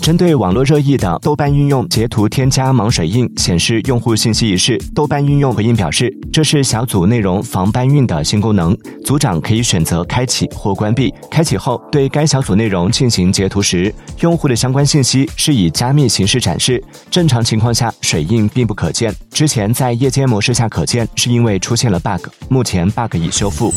针对网络热议的豆瓣应用截图添加盲水印显示用户信息一事，豆瓣应用回应表示，这是小组内容防搬运的新功能，组长可以选择开启或关闭。开启后，对该小组内容进行截图时，用户的相关信息是以加密形式展示。正常情况下，水印并不可见。之前在夜间模式下可见，是因为出现了 bug，目前 bug 已修复。